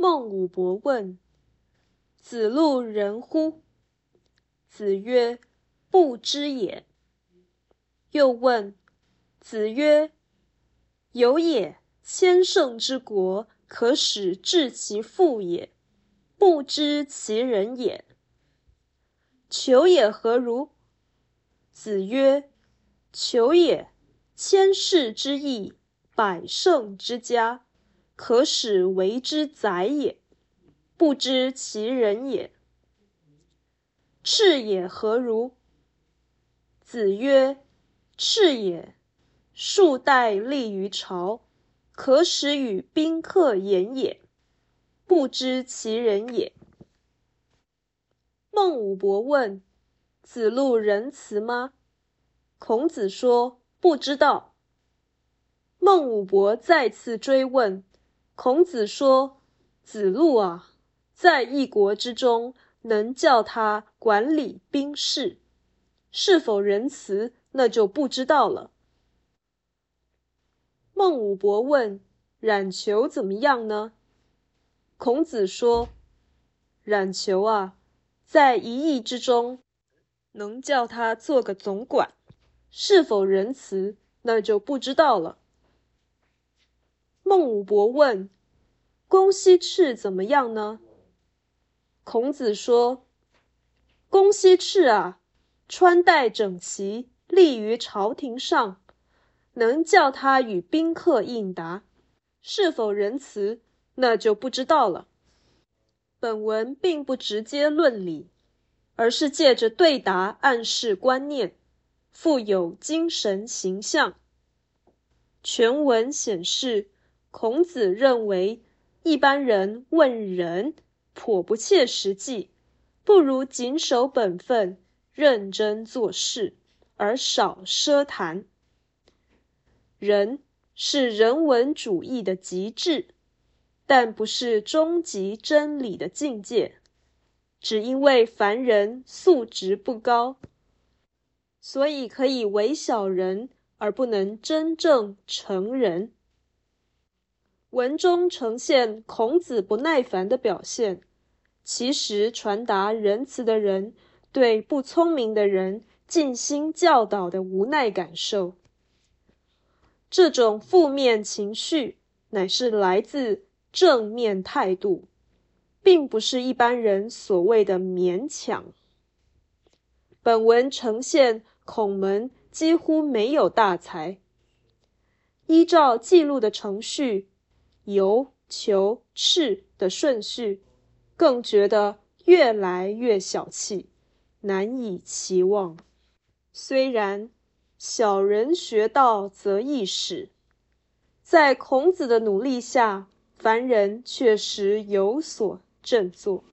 孟武伯问：“子路仁乎？”子曰：“不知也。”又问：“子曰：‘有也，千乘之国，可使治其父也，不知其人也。求也何如？’”子曰：“求也，千世之义，百乘之家。”可使为之宰也，不知其人也。赤也何如？子曰：赤也，数代立于朝，可使与宾客言也，不知其人也。孟武伯问：子路仁慈吗？孔子说：不知道。孟武伯再次追问。孔子说：“子路啊，在一国之中，能叫他管理兵士，是否仁慈，那就不知道了。”孟武伯问：“冉求怎么样呢？”孔子说：“冉求啊，在一邑之中，能叫他做个总管，是否仁慈，那就不知道了。”孟武伯问：“公西赤怎么样呢？”孔子说：“公西赤啊，穿戴整齐，立于朝廷上，能叫他与宾客应答，是否仁慈，那就不知道了。”本文并不直接论理，而是借着对答暗示观念，富有精神形象。全文显示。孔子认为，一般人问仁颇不切实际，不如谨守本分，认真做事，而少奢谈。仁是人文主义的极致，但不是终极真理的境界。只因为凡人素质不高，所以可以为小人，而不能真正成人。文中呈现孔子不耐烦的表现，其实传达仁慈的人对不聪明的人尽心教导的无奈感受。这种负面情绪乃是来自正面态度，并不是一般人所谓的勉强。本文呈现孔门几乎没有大才，依照记录的程序。由求赤的顺序，更觉得越来越小气，难以期望。虽然小人学道则易使，在孔子的努力下，凡人确实有所振作。